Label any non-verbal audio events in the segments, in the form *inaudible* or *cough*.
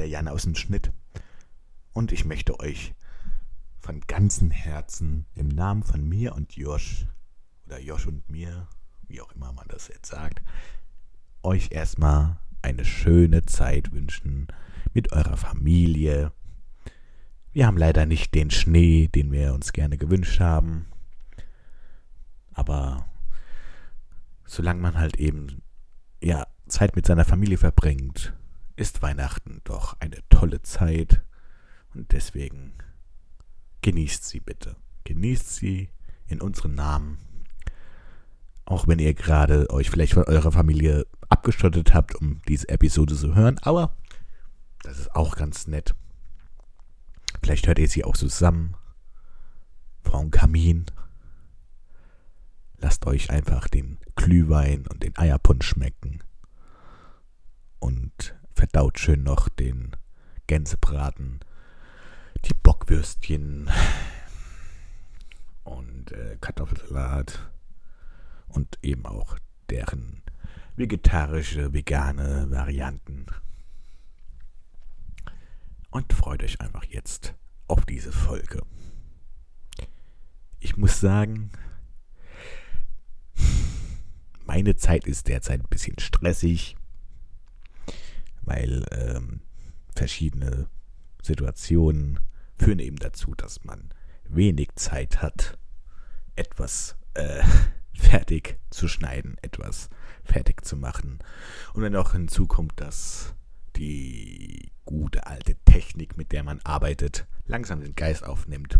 der Jan aus dem Schnitt. Und ich möchte euch von ganzem Herzen im Namen von mir und Josh oder Josh und mir, wie auch immer man das jetzt sagt, euch erstmal eine schöne Zeit wünschen mit eurer Familie. Wir haben leider nicht den Schnee, den wir uns gerne gewünscht haben. Aber solange man halt eben ja Zeit mit seiner Familie verbringt, ist Weihnachten doch eine tolle Zeit und deswegen genießt sie bitte. Genießt sie in unserem Namen. Auch wenn ihr gerade euch vielleicht von eurer Familie abgeschottet habt, um diese Episode zu hören, aber das ist auch ganz nett. Vielleicht hört ihr sie auch zusammen vor dem Kamin. Lasst euch einfach den Glühwein und den Eierpunsch schmecken und verdaut schön noch den Gänsebraten, die Bockwürstchen und äh, Kartoffelsalat und eben auch deren vegetarische, vegane Varianten. Und freut euch einfach jetzt auf diese Folge. Ich muss sagen, meine Zeit ist derzeit ein bisschen stressig weil ähm, verschiedene Situationen führen eben dazu, dass man wenig Zeit hat, etwas äh, *laughs* fertig zu schneiden, etwas fertig zu machen. Und wenn auch hinzukommt, dass die gute alte Technik, mit der man arbeitet, langsam den Geist aufnimmt,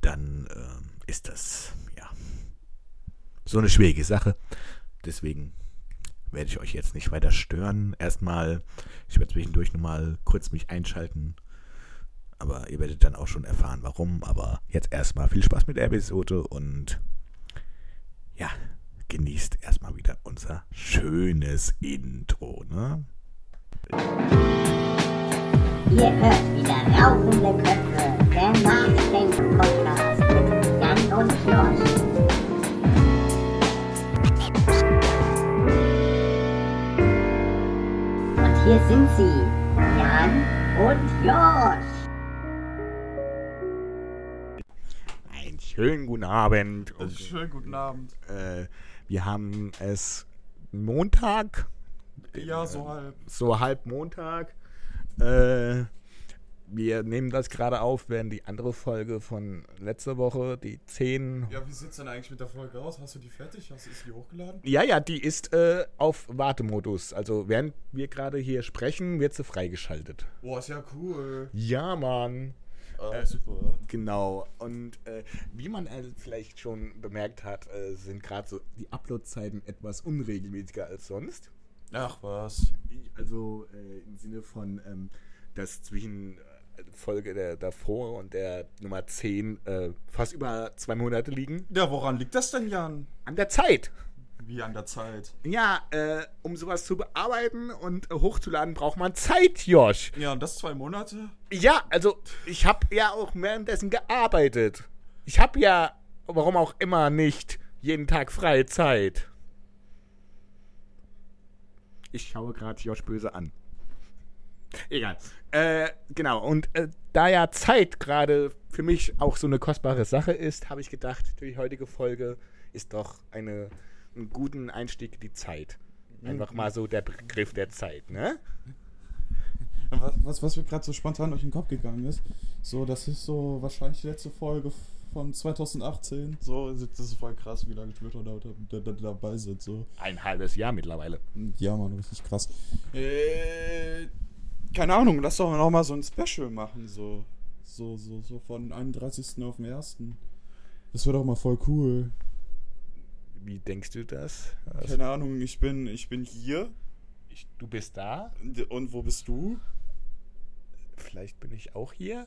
dann äh, ist das ja so eine schwierige Sache. Deswegen werde ich euch jetzt nicht weiter stören. Erstmal, ich werde zwischendurch nochmal kurz mich einschalten. Aber ihr werdet dann auch schon erfahren, warum. Aber jetzt erstmal viel Spaß mit der Episode und ja, genießt erstmal wieder unser schönes Intro, ne? Ihr hört wieder rauchende Köpfe, der Nachdenken-Podcast mit Jan und Josh. Hier sind sie, Jan und Josh. Einen schönen guten Abend. Also schönen guten Abend. Äh, wir haben es Montag. Ja, so halb. So halb Montag. Äh, wir nehmen das gerade auf, während die andere Folge von letzter Woche, die 10. Ja, wie sieht's denn eigentlich mit der Folge aus? Hast du die fertig? Hast du ist die hochgeladen? Ja, ja, die ist äh, auf Wartemodus. Also während wir gerade hier sprechen, wird sie freigeschaltet. Boah, ist ja cool. Ja, Mann. Ah, Äh, super. Genau. Und äh, wie man äh, vielleicht schon bemerkt hat, äh, sind gerade so die Upload-Zeiten etwas unregelmäßiger als sonst. Ach was. Also äh, im Sinne von, ähm, dass zwischen Folge der davor und der Nummer 10 äh, fast über zwei Monate liegen. Ja, woran liegt das denn, Jan? An der Zeit. Wie an der Zeit. Ja, äh, um sowas zu bearbeiten und äh, hochzuladen, braucht man Zeit, Josh. Ja, und das zwei Monate? Ja, also ich habe ja auch währenddessen gearbeitet. Ich habe ja, warum auch immer nicht, jeden Tag freie Zeit. Ich schaue gerade Josh böse an. Egal. Äh, genau, und äh, da ja Zeit gerade für mich auch so eine kostbare Sache ist, habe ich gedacht, die heutige Folge ist doch eine, einen guten Einstieg in die Zeit. Einfach mal so der Begriff der Zeit, ne? Was, was, was mir gerade so spontan durch den Kopf gegangen ist, so, das ist so wahrscheinlich die letzte Folge von 2018. So, das ist voll krass, wie lange Twitter da, da, da, dabei sind. So. Ein halbes Jahr mittlerweile. Ja, Mann, richtig krass. Äh, keine Ahnung, lass doch noch mal so ein Special machen, so. So, so, so von 31. auf den 1. Das wäre doch mal voll cool. Wie denkst du das? Also, Keine Ahnung, ich bin, ich bin hier. ich, du bist da? Und wo bist du? Vielleicht bin ich auch hier?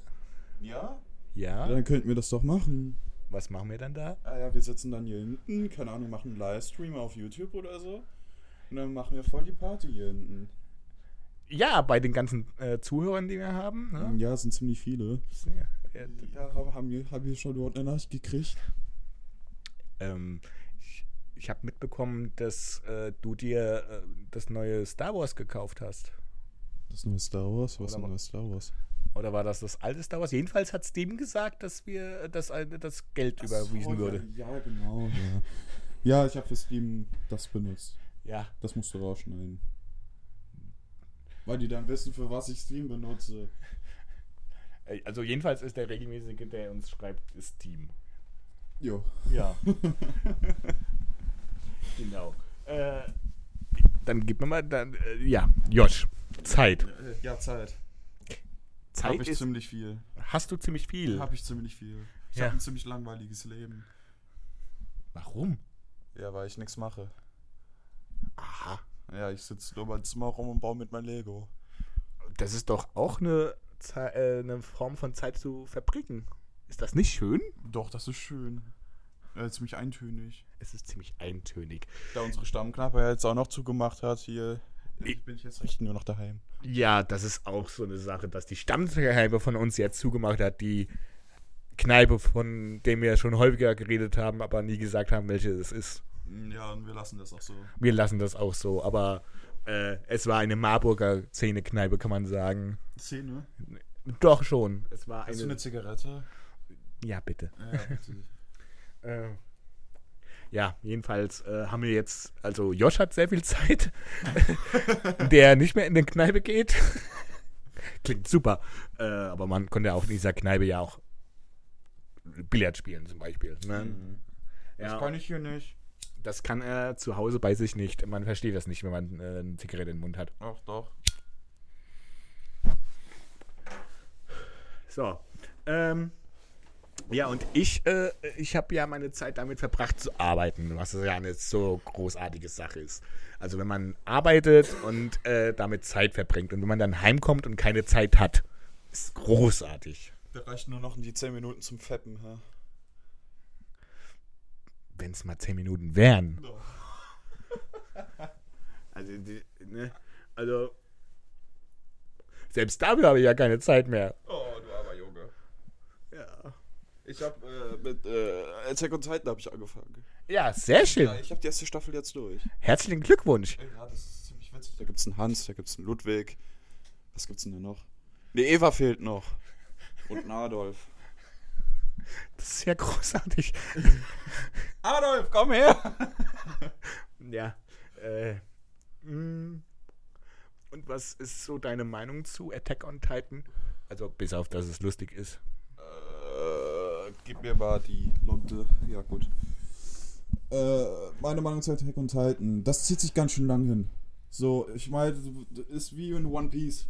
Ja? Ja. Dann könnten wir das doch machen. Was machen wir dann da? Ah ja, wir sitzen dann hier hinten, keine Ahnung, machen einen Livestream auf YouTube oder so. Und dann machen wir voll die Party hier hinten. Ja, bei den ganzen äh, Zuhörern, die wir haben. Ne? Ja, es sind ziemlich viele. Ja, ja, Ja, haben wir, haben wir schon überhaupt eine Nachricht gekriegt? ähm, ich ich habe mitbekommen, dass äh, du dir äh, das neue Star Wars gekauft hast. Das neue Star Wars? Was ist neues Star Wars? Oder war das das alte Star Wars? Jedenfalls hat Steam gesagt, dass wir dass ein- das Geld überwiesen Ach so, würde. Ja, ja, genau. Ja, ja ich habe für Steam das benutzt. Ja. Das musst du rausschneiden. Weil die dann wissen, für was ich Steam benutze. Also jedenfalls ist der regelmäßige, der uns schreibt, ist Steam. Jo. Ja. *laughs* genau. Äh, dann gib mir mal dann äh, ja, Josh, Zeit. Ja, Zeit. Zeit Habe ich ist, ziemlich viel. hast du ziemlich viel. Habe ich ziemlich viel. Ich Ja. habe ein ziemlich langweiliges Leben. Warum? Ja, weil ich nichts mache. Aha. Ja, ich sitze nur mein Zimmer rum und baue mit mein Lego. Das ist doch auch eine, Ze- äh, eine Form von Zeit zu verbringen. Ist das nicht schön? Doch, das ist schön. Äh, ziemlich eintönig. Es ist ziemlich eintönig. Da unsere Stammkneipe ja jetzt auch noch zugemacht hat, hier Ich- bin ich jetzt echt nur noch daheim. Ja, das ist auch so eine Sache, dass die Stammkneipe von uns jetzt zugemacht hat, die Kneipe, von dem wir schon häufiger geredet haben, aber nie gesagt haben, welche es ist. Ja, und wir lassen das auch so. Wir lassen das auch so, aber äh, es war eine Marburger Zähne-Kneipe, kann man sagen. Szene? Doch schon. Es war Hast du eine. eine Zigarette? Ja, bitte. Ja, bitte. *laughs* Äh, ja, jedenfalls äh, haben wir jetzt, also Josh hat sehr viel Zeit, *laughs* der nicht mehr in die Kneipe geht. *laughs* Klingt super. Äh, aber man konnte auch in dieser Kneipe ja auch Billard spielen zum Beispiel. Ne? Mhm. Ja, Das kann ich hier nicht. Das kann er zu Hause bei sich nicht. Man versteht das nicht, wenn man äh, eine Zigarette im Mund hat. Ach doch. So. Ähm, ja, und ich, äh, ich habe ja meine Zeit damit verbracht zu arbeiten, was ja eine so großartige Sache ist. Also wenn man arbeitet und äh, damit Zeit verbringt und wenn man dann heimkommt und keine Zeit hat, ist großartig. Da reichen nur noch die 10 Minuten zum Fetten, hä? Wenn es mal zehn Minuten wären. *laughs* Also, die, ne? also selbst dafür habe ich ja keine Zeit mehr. Oh, du armer Junge. Ja, Ich hab äh, mit äh, Attack on Titan habe ich angefangen. ja sehr schön. Ja, ich habe die erste Staffel jetzt durch. Herzlichen Glückwunsch. Ja, das ist ziemlich witzig. Da gibt's einen Hans, da gibt's einen Ludwig. Was gibt's denn da noch? Ne, Eva fehlt noch. Und ein Adolf. Das ist ja großartig. *laughs* Adolf, komm her! Ja. Äh, mh. und was ist so deine Meinung zu Attack on Titan? Also bis auf, dass es lustig ist. Äh, gib mir mal die Lunte. Ja, gut. Äh, meine Meinung zu Attack on Titan, das zieht sich ganz schön lang hin. So, ich meine, das ist wie in One Piece.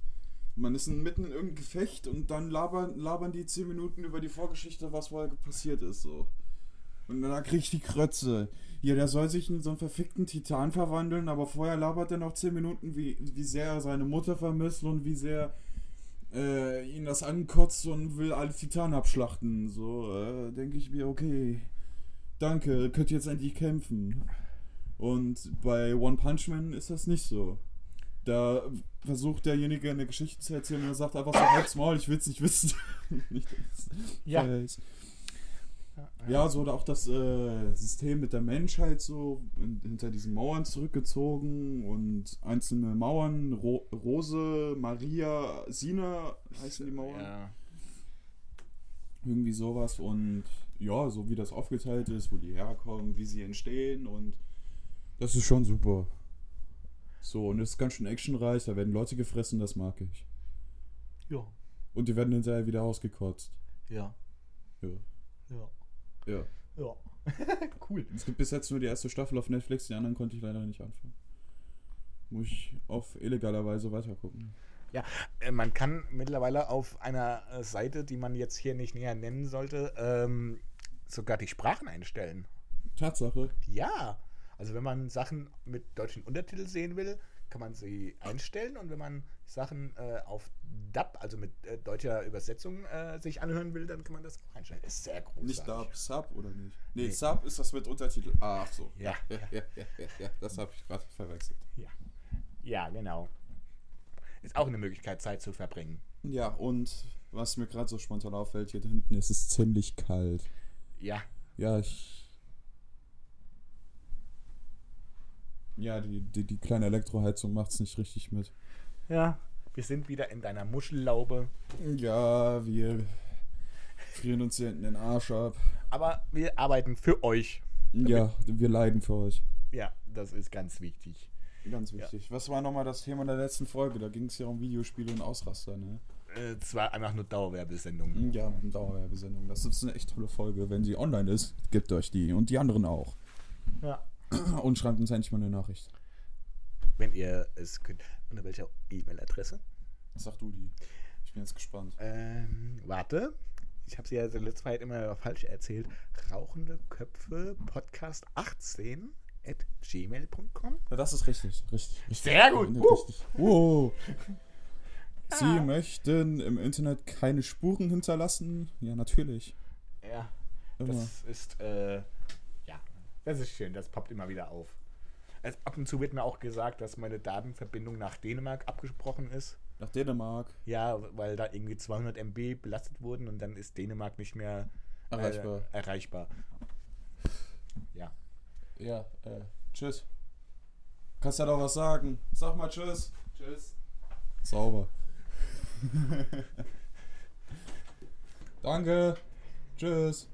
Man ist mitten in irgendeinem Gefecht und dann labern, labern die 10 Minuten über die Vorgeschichte, was vorher passiert ist, so. Und dann krieg ich die Krötze. Hier, der soll sich in so einen verfickten Titan verwandeln, aber vorher labert er noch 10 Minuten, wie, wie sehr er seine Mutter vermisst und wie sehr äh, ihn das ankotzt und will alle Titanen abschlachten. So, äh, denke ich mir, okay, danke, könnt ihr jetzt endlich kämpfen. Und bei One Punch Man ist das nicht so. Da versucht derjenige eine Geschichte zu erzählen und er sagt einfach so, halt's Maul, ich will's nicht wissen. *laughs* nicht, Ja. Ja, so oder auch das äh, System mit der Menschheit so in, hinter diesen Mauern zurückgezogen und einzelne Mauern, Ro Rose, Maria, Sina heißen die Mauern. Ja. Irgendwie sowas und ja, so wie das aufgeteilt ist, wo die herkommen, wie sie entstehen und das ist schon super. So, und es ist ganz schön actionreich, da werden Leute gefressen, das mag ich. Ja. Und die werden hinterher wieder ausgekotzt. Ja. Ja. Ja. Ja. Ja. *laughs* cool. Es gibt bis jetzt nur die erste Staffel auf Netflix, die anderen konnte ich leider nicht anfangen. Muss ich auf illegaler Weise weitergucken. Äh, Man kann mittlerweile auf einer Seite, die man jetzt hier nicht näher nennen sollte, ähm, sogar die Sprachen einstellen. Tatsache. Ja. Also wenn man Sachen mit deutschen Untertiteln sehen will, kann man sie einstellen und wenn man Sachen äh, auf Dub, also mit äh, deutscher Übersetzung, äh, sich anhören will, dann kann man das auch einstellen. Ist sehr großartig. Nicht Dub, Sub oder nicht? Nee, Nee. Sub ist das mit Untertitel. Ach so. Ja. *laughs* Ja, ja, ja, ja, ja. das habe ich gerade verwechselt. Ja. Ja, genau. Ist auch eine Möglichkeit, Zeit zu verbringen. Ja, und was mir gerade so spontan auffällt, hier hinten ist es ziemlich kalt. Ja. Ja, ich. Ja, die, die, die kleine Elektroheizung macht's nicht richtig mit. Ja. Wir sind wieder in deiner Muschellaube. Ja, wir frieren uns hier hinten den Arsch ab. Aber wir arbeiten für euch. Ja, wir leiden für euch. Ja, das ist ganz wichtig. Ganz wichtig. Was war nochmal das Thema der letzten Folge? Da ging es ja um Videospiele und Ausraster, ne? Äh, Es war einfach nur Dauerwerbesendung. Ja, eine Dauerwerbesendung. Das ist eine echt tolle Folge. Wenn sie online ist, gebt euch die. Und die anderen auch. Ja. *clears throat* Und schreibt uns endlich mal eine Nachricht. Wenn ihr es könnt. Unter welcher E-Mail-Adresse? Sag du die. Ich bin jetzt gespannt. Ähm, warte. Ich habe sie ja in letzter Zeit immer falsch erzählt. Rauchende Köpfe Podcast 18 at gmail.com. Ja, das ist richtig. Richtig. richtig. Sehr gut. Ja, Uh. richtig. Wow. *laughs* Sie möchten im Internet keine Spuren hinterlassen? Ja, natürlich. Ja, Immer. das ist, äh, ja, das ist schön. Das poppt immer wieder auf. Also ab und zu wird mir auch gesagt, dass meine Datenverbindung nach Dänemark abgesprochen ist. Nach Dänemark. Ja, weil da irgendwie 200 MB belastet wurden und dann ist Dänemark nicht mehr äh, Erreichbar. erreichbar. Ja. Ja, äh, tschüss. Kannst ja doch was sagen. Sag mal tschüss. Tschüss. Sauber. *laughs* Danke. Tschüss.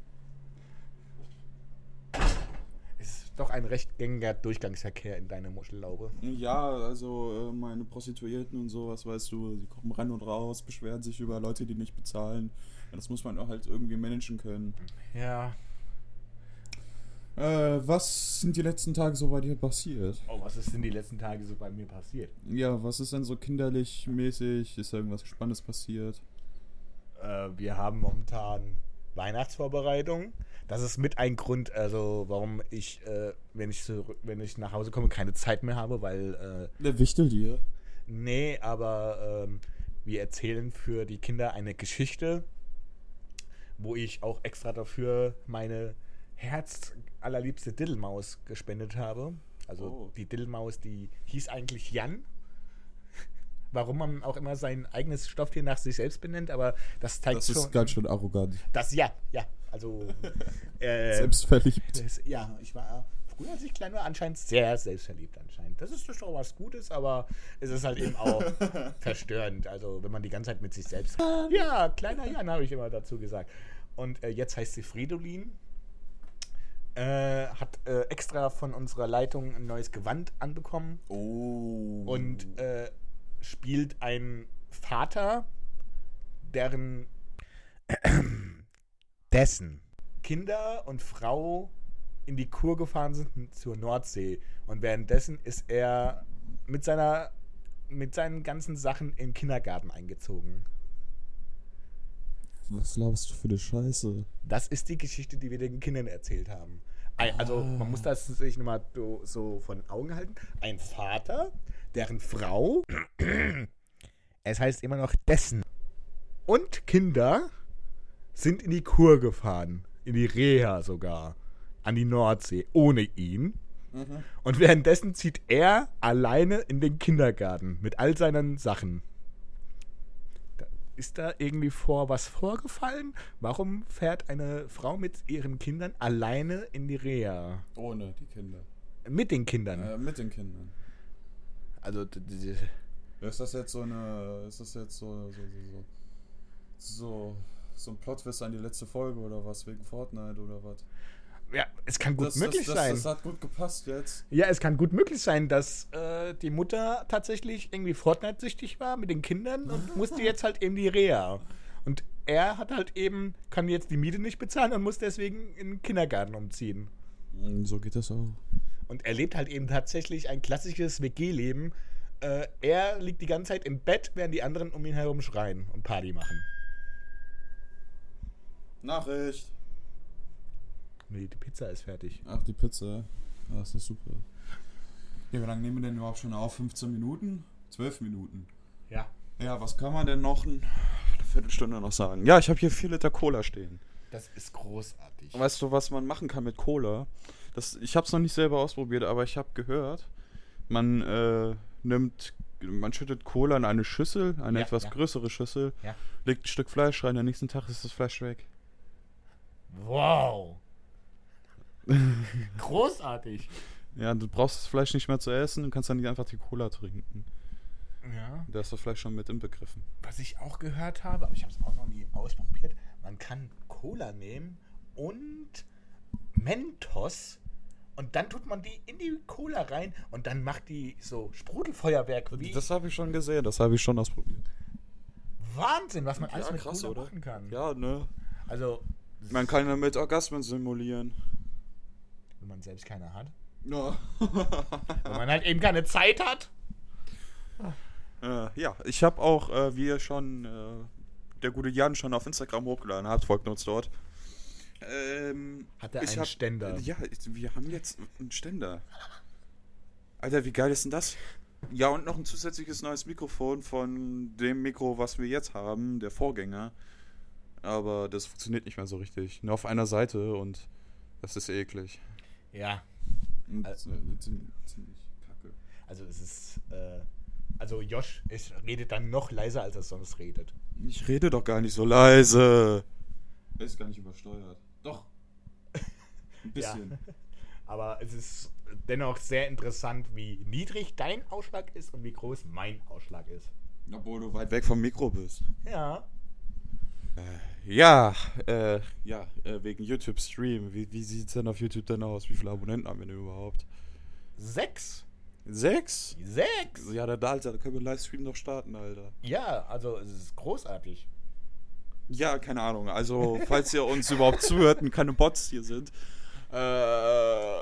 Es ist doch ein recht gängiger Durchgangsverkehr in deiner Muschellaube. Ja, also äh, meine Prostituierten und sowas, weißt du, die kommen rein und raus, beschweren sich über Leute, die nicht bezahlen. Das muss man auch halt irgendwie managen können. Ja. Äh, was sind die letzten Tage so bei dir passiert? Oh, was ist denn die letzten Tage so bei mir passiert? Ja, was ist denn so kinderlich mäßig? Ist da irgendwas Spannendes passiert? Äh, wir haben momentan Weihnachtsvorbereitung. Das ist mit ein Grund, also warum ich, äh, wenn ich zurück, wenn ich nach Hause komme, keine Zeit mehr habe, weil äh, Der Wichtel dir. nee, aber ähm, wir erzählen für die Kinder eine Geschichte, wo ich auch extra dafür meine Herz allerliebste Diddelmaus gespendet habe. Also Oh. die Diddelmaus, die hieß eigentlich Jan. Warum man auch immer sein eigenes Stofftier nach sich selbst benennt, aber das zeigt Das schon. ist ganz schön arrogant. Das ja, ja. Also *laughs* äh, Selbstverliebt. das, ja, ich war früher, als ich klein war, anscheinend sehr selbstverliebt anscheinend. Das ist doch was Gutes, aber es ist halt eben auch *laughs* verstörend. Also wenn man die ganze Zeit mit sich selbst. Ja, kleiner Jan habe ich immer dazu gesagt. Und äh, jetzt heißt sie Fridolin. Äh, hat äh, extra von unserer Leitung ein neues Gewand anbekommen Oh. und äh, spielt einen Vater, deren *clears throat* dessen Kinder und Frau in die Kur gefahren sind zur Nordsee und währenddessen ist er mit seiner mit seinen ganzen Sachen in den Kindergarten eingezogen. Was laberst du für eine Scheiße? Das ist die Geschichte, die wir den Kindern erzählt haben. Ein, also man muss das sich nochmal so, so von Augen halten. Ein Vater, deren Frau, *clears throat* es heißt immer noch dessen, und Kinder sind in die Kur gefahren, in die Reha sogar, an die Nordsee, ohne ihn. Und währenddessen zieht er alleine in den Kindergarten mit all seinen Sachen. Ist da irgendwie vor was vorgefallen? Warum fährt eine Frau mit ihren Kindern alleine in die Reha? Ohne die Kinder. Mit den Kindern. Äh, mit den Kindern. Also, Ist das jetzt so eine. Ist das jetzt so. So. So. So, so, ein Plot-Twist an die letzte Folge oder was? Wegen Fortnite oder was? ja, es kann gut das, möglich das, sein. Das, das hat gut gepasst jetzt. Ja, es kann gut möglich sein, dass äh, die Mutter tatsächlich irgendwie Fortnite-süchtig war mit den Kindern und *laughs* musste jetzt halt eben die Reha. Und er hat halt eben, kann jetzt die Miete nicht bezahlen und muss deswegen in den Kindergarten umziehen. So geht das auch. Und er lebt halt eben tatsächlich ein klassisches WG-Leben. Äh, er liegt die ganze Zeit im Bett, während die anderen um ihn herum schreien und Party machen. Nachricht. Nee, die Pizza ist fertig. Ach, die Pizza. Das ist super. Ja, wie lange nehmen wir denn überhaupt schon auf? 15 Minuten? 12 Minuten. Ja. Ja, was kann man denn noch eine Viertelstunde noch sagen? Ja, ich habe hier 4 Liter Cola stehen. Das ist großartig. Weißt du, was man machen kann mit Cola? Das, ich habe es noch nicht selber ausprobiert, aber ich habe gehört, man äh, nimmt, man schüttet Cola in eine Schüssel, eine Ja, etwas ja. größere Schüssel, Ja. legt ein Stück Fleisch rein, am nächsten Tag ist das Fleisch weg. Wow. *laughs* Großartig. Ja, du brauchst das Fleisch nicht mehr zu essen, du kannst dann nicht einfach die Cola trinken. Ja. Der ist doch vielleicht schon mit inbegriffen. Was ich auch gehört habe, aber ich habe es auch noch nie ausprobiert, man kann Cola nehmen und Mentos und dann tut man die in die Cola rein und dann macht die so Sprudelfeuerwerk wie Das habe ich schon gesehen, das habe ich schon ausprobiert. Wahnsinn, was man alles Ja, mit krass, Cola oder? machen kann. Ja, ne? Also, Man kann damit Orgasmen simulieren. wenn man selbst keine hat. Ja. *laughs* Wenn man halt eben keine Zeit hat. äh, ja, ich habe auch, äh, wie ihr schon, äh, der gute Jan schon auf Instagram hochgeladen hat, folgt uns dort. Ähm, Hat er einen hab- Ständer? Ja, wir haben jetzt einen Ständer. Alter, wie geil ist denn das? Ja, und noch ein zusätzliches neues Mikrofon von dem Mikro, was wir jetzt haben, der Vorgänger. Aber das funktioniert nicht mehr so richtig. Nur auf einer Seite und das ist eklig. Ja, Also- ziemlich, ziemlich kacke. also es ist, äh, also Josh ist, redet dann noch leiser, als er sonst redet. Ich rede doch gar nicht so leise. Er ist gar nicht übersteuert. Doch. *laughs* Ein bisschen. Aber es ist dennoch sehr interessant, wie niedrig dein Ausschlag ist und wie groß mein Ausschlag ist. Obwohl du weit weg vom Mikro bist. Ja. Ja, äh, ja, äh, wegen YouTube Stream. Wie, wie sieht's denn auf YouTube denn aus? Wie viele Abonnenten haben wir denn überhaupt? Sechs. Sechs? Sechs? Ja, da, Alter, da können wir einen Livestream noch starten, Alter. Ja, also es ist großartig. Ja, keine Ahnung. Also, falls ihr uns überhaupt zuhört und keine Bots hier sind, äh,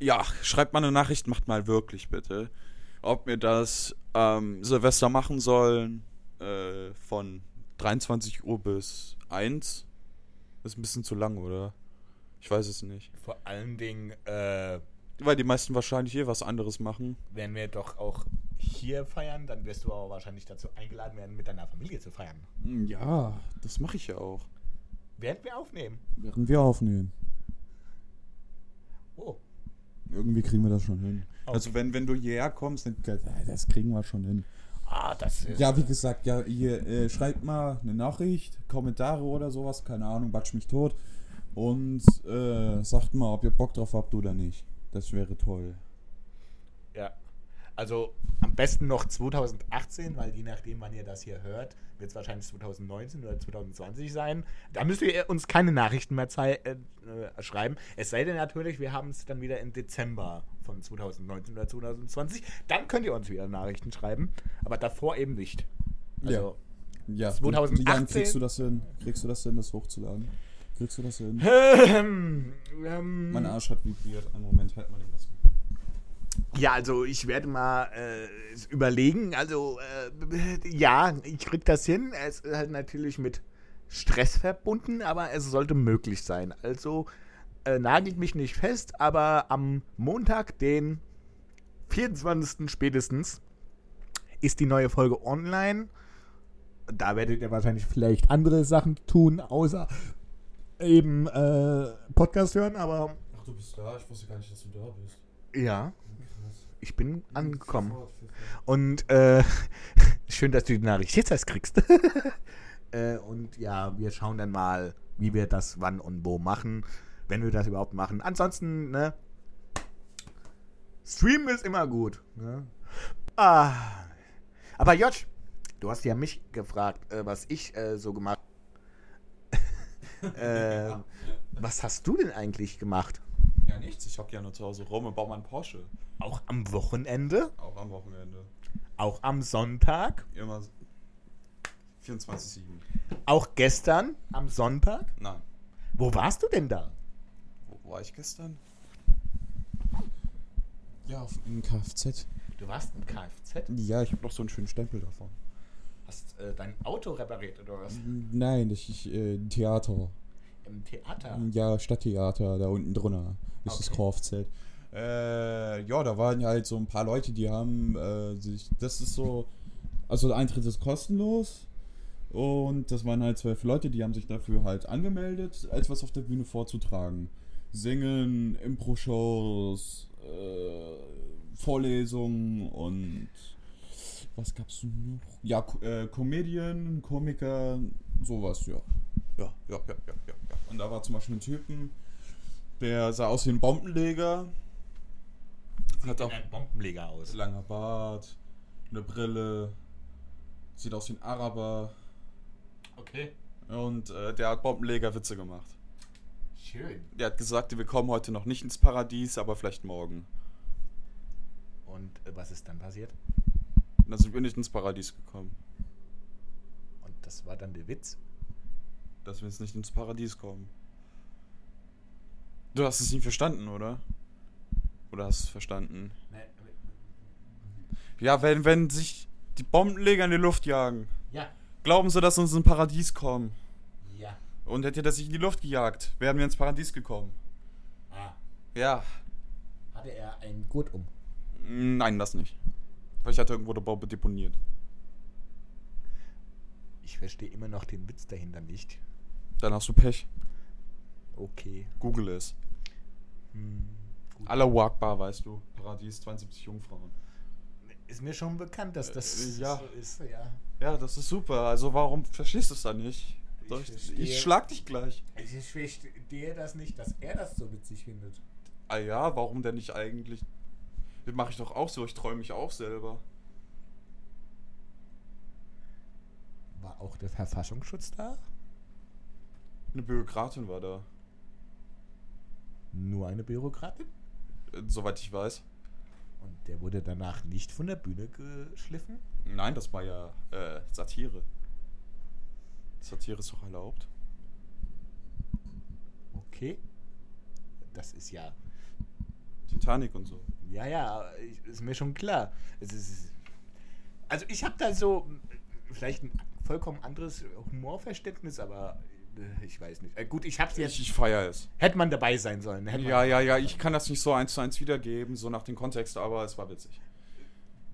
ja, schreibt mal eine Nachricht, macht mal wirklich bitte, ob wir das ähm, Silvester machen sollen, äh, von 23 Uhr bis 1. Ist ein bisschen zu lang, oder? Ich weiß es nicht. Vor allen Dingen äh, Weil die meisten wahrscheinlich hier was anderes machen. werden wir doch auch hier feiern, dann wirst du aber wahrscheinlich dazu eingeladen werden, mit deiner Familie zu feiern. Ja, das mache ich ja auch. Während wir aufnehmen. Während wir aufnehmen. Oh. Irgendwie kriegen wir das schon hin. Okay. Also wenn, wenn du hierher kommst, dann, das kriegen wir schon hin. Ah, das ist. Ja, wie gesagt, ja, ihr äh, schreibt mal eine Nachricht, Kommentare oder sowas, keine Ahnung, batsch mich tot. Und äh, sagt mal, ob ihr Bock drauf habt oder nicht. Das wäre toll. Ja. Also am besten noch 2018, weil je nachdem, wann ihr das hier hört, wird es wahrscheinlich 2019 oder 2020 sein. Da müsst ihr uns keine Nachrichten mehr äh, äh, schreiben. Es sei denn natürlich, wir haben es dann wieder im Dezember von 2019 oder 2020. Dann könnt ihr uns wieder Nachrichten schreiben, aber davor eben nicht. Also, Ja, 2018 Jan, kriegst du das hin? Kriegst du das hin, das hochzuladen? Kriegst du das hin? *laughs* ähm, ähm, Mein Arsch hat vibriert. Einen Moment, halt mal den das. Ja, also ich werde mal äh, überlegen. Also äh, ja, ich krieg das hin. Es ist halt natürlich mit Stress verbunden, aber es sollte möglich sein. Also äh, nagelt mich nicht fest, aber am Montag, den 24. spätestens, ist die neue Folge online. Da werdet ihr wahrscheinlich vielleicht andere Sachen tun, außer eben äh, Podcast hören, aber Ach, du bist da? Ich wusste gar nicht, dass du da bist. ja, ich bin angekommen. Und äh, *laughs* schön, dass du die Nachricht jetzt erst kriegst. *laughs* äh, und ja, wir schauen dann mal, wie wir das wann und wo machen, wenn wir das überhaupt machen. Ansonsten, ne? Stream ist immer gut. Ne? Ah. Aber Josh, du hast ja mich gefragt, äh, was ich äh, so gemacht *laughs* äh, Was hast du denn eigentlich gemacht? Ja, nichts. Ich hocke ja nur zu Hause rum und baue mal einen Porsche. Auch am Wochenende? Auch am Wochenende. Auch am Sonntag? Immer 24-7. Auch gestern am Sonntag? Nein. Wo warst du denn da? Wo war ich gestern? Ja, auf, im Kfz. Du warst im Kfz? Ja, ich habe noch so einen schönen Stempel davon. Hast äh, dein Auto repariert oder was? Nein, das ist äh, ein Theater. Im Theater? Ja, Stadttheater, da unten drunter ist das Okay. Kfz. Äh, ja, da waren halt so ein paar Leute, die haben äh, sich, das ist so, also der Eintritt ist kostenlos und das waren halt zwölf Leute, die haben sich dafür halt angemeldet, etwas auf der Bühne vorzutragen. Singen, Impro-Shows, äh, Vorlesungen und was gab's noch? Ja, äh, Comedian, Komiker, sowas, ja. Ja, ja, ja, ja, ja, ja. Und da war zum Beispiel ein Typen, der sah aus wie ein Bombenleger. Hat auch ein Bombenleger aus. langer Bart, eine Brille, sieht aus wie ein Araber Okay. und äh, der hat Bombenleger-Witze gemacht. Schön. Der hat gesagt, wir kommen heute noch nicht ins Paradies, aber vielleicht morgen. Und äh, was ist dann passiert? Und dann sind wir nicht ins Paradies gekommen. Und das war dann der Witz? Dass wir jetzt nicht ins Paradies kommen. Du hast es nicht verstanden, oder? Oder hast du es verstanden? Ja, wenn, wenn sich die Bombenleger in die Luft jagen, Ja. glauben sie, dass sie ins Paradies kommen. Ja. Und hätte er das sich in die Luft gejagt, wären wir ins Paradies gekommen. Ah. Ja. Hatte er einen Gurt um? Nein, das nicht. Vielleicht hat er irgendwo eine Bombe deponiert. Ich verstehe immer noch den Witz dahinter nicht. Dann hast du Pech. Okay. Google es. Hm. Allah Akbar, weißt du. Paradies, 72 Jungfrauen. Ist mir schon bekannt, dass das Äh, ja. so ist, ja. Ja, das ist super. Also warum verstehst du es dann nicht? Ich ich, ich schlag dich gleich. Ich verstehe das nicht, dass er das so witzig findet. Ah ja, warum denn nicht eigentlich? Das mache ich doch auch so. Ich träume mich auch selber. War auch der Verfassungsschutz da? Eine Bürokratin war da. Nur eine Bürokratin? Äh, Soweit ich weiß. Und der wurde danach nicht von der Bühne geschliffen? Nein, das war ja äh, Satire. Satire ist doch erlaubt. Okay. Das ist ja. Titanic und so. Ja, ja, ist mir schon klar. Ist, also ich habe da so vielleicht ein vollkommen anderes Humorverständnis, aber ich weiß nicht. Äh, gut, ich hab's jetzt. Ich, ich feiere es. hätte man dabei sein sollen. Ja, ja, ja, ich kann das nicht so eins zu eins wiedergeben, so nach dem Kontext, aber es war witzig.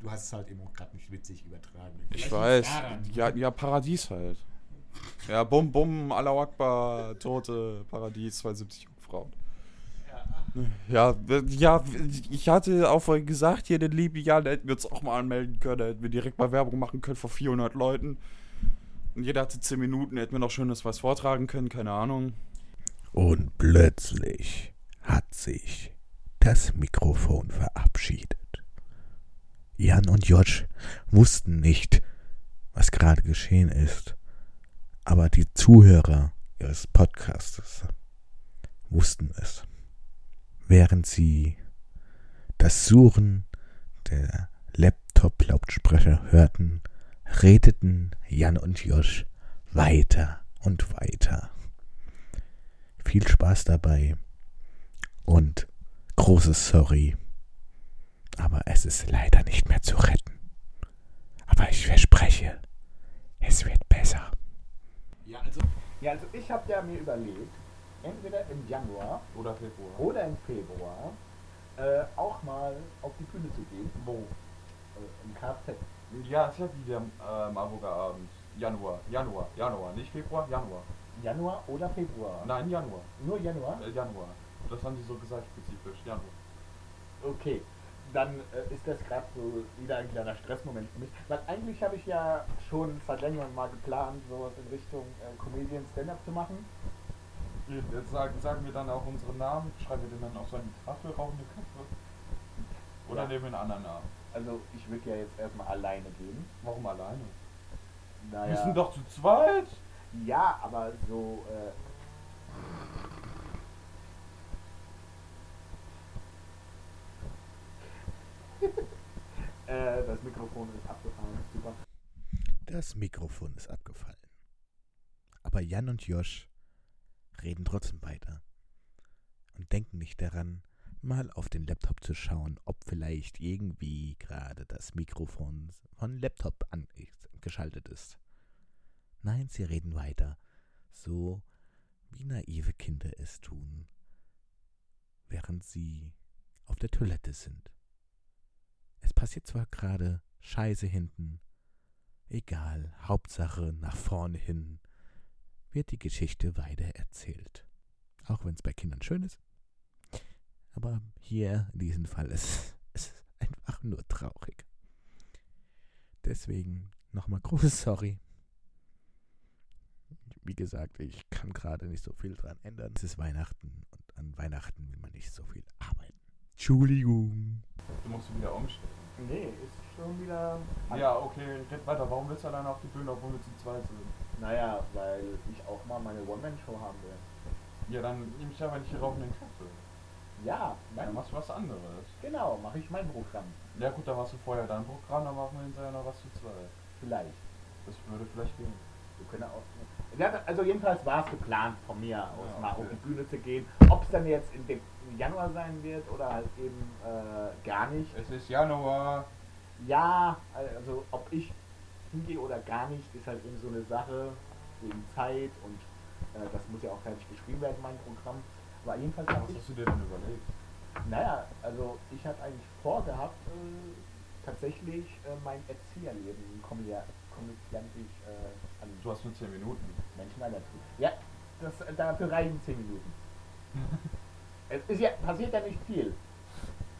Du hast es halt eben auch gerade nicht witzig übertragen. Ich Vielleicht weiß. liegt's daran. Ja, ja, Paradies halt. Ja, bum, bum, Allah Akbar, Tote, Paradies, 72 Jungfrauen. Ja, ja, ich hatte auch vorhin gesagt, hier den lieben Jan, da hätten wir uns auch mal anmelden können, da hätten wir direkt mal Werbung machen können vor 400 Leuten. Und jeder hatte 10 Minuten, hätten wir noch schönes was vortragen können, keine Ahnung. Und plötzlich hat sich das Mikrofon verabschiedet. Jan und Josh wussten nicht, was gerade geschehen ist, aber die Zuhörer ihres Podcastes wussten es. Während sie das Suchen der Laptop-Lautsprecher hörten, redeten Jan und Josh weiter und weiter. Viel Spaß dabei und großes Sorry. Aber es ist leider nicht mehr zu retten. Aber ich verspreche, es wird besser. Ja, also, ja, also ich habe ja mir überlegt, entweder im Januar Oder Februar. oder im Februar äh, auch mal auf die Bühne zu gehen. Wo? Äh, Im Kfz. Ja, ist ja wie der ähm, Abend. Januar, Januar, Januar, nicht Februar, Januar. Januar oder Februar? Nein, Januar. Nur Januar? Äh, Januar. Das haben die so gesagt, spezifisch. Januar. Okay. Dann äh, ist das gerade so wieder ein kleiner Stressmoment für mich. Weil eigentlich habe ich ja schon seit längerem mal geplant, sowas in Richtung äh, Comedian Stand-Up zu machen. Jetzt sagen, sagen wir dann auch unsere Namen, schreiben wir den dann auf so eine Tafel, rauchende Köpfe. Oder Ja. nehmen wir einen anderen Namen? Also ich würde ja jetzt erstmal alleine gehen. Warum alleine? Naja. Wir sind doch zu zweit! Ja, aber so. Äh, *laughs* äh, das Mikrofon ist abgefallen. Super. Das Mikrofon ist abgefallen. Aber Jan und Josh reden trotzdem weiter und denken nicht daran, mal auf den Laptop zu schauen, ob vielleicht irgendwie gerade das Mikrofon von Laptop angeschaltet ist. Nein, sie reden weiter, so wie naive Kinder es tun, während sie auf der Toilette sind. Es passiert zwar gerade Scheiße hinten, Egal, Hauptsache nach vorne hin wird die Geschichte weiter erzählt. Auch wenn es bei Kindern schön ist. Aber hier in diesem Fall ist *laughs* es einfach nur traurig. Deswegen nochmal großes Sorry. Wie gesagt, ich kann gerade nicht so viel dran ändern. Es ist Weihnachten und an Weihnachten will man nicht so viel arbeiten. Entschuldigung. Du musst wieder umstellen. Nee, ist schon wieder. Ja, okay, red weiter. Warum willst du alleine auf die Bühne, obwohl wir zu zweit sind? Naja, weil ich auch mal meine One-Man-Show haben will. Ja, dann nehme ich aber nicht hier rauf in den Köpfe. Ja, Dann dann machst du was anderes. genau, mache ich mein Programm. Ja gut, dann machst du vorher dein Programm, dann machen wir hinterher noch was zu zweit. Vielleicht. Das würde vielleicht gehen. Wir können auch. Also jedenfalls war es geplant von mir aus Ja, mal okay. auf die Bühne zu gehen. Ob es dann jetzt im De- im Januar sein wird oder halt eben äh, gar nicht. Es ist Januar. Ja, also ob ich hingehe oder gar nicht, ist halt eben so eine Sache wegen Zeit und äh, das muss ja auch fertig geschrieben werden, mein Programm. Aber jedenfalls Was hast du dir denn überlegt? naja, also ich habe eigentlich vorgehabt, äh, tatsächlich äh, mein Erzieherleben komödia- komödiantisch äh, an Du hast nur 10 Minuten. Menschen weiterzugeben. Ja, das, äh, dafür reichen 10 Minuten. *laughs* es ist ja, passiert ja nicht viel.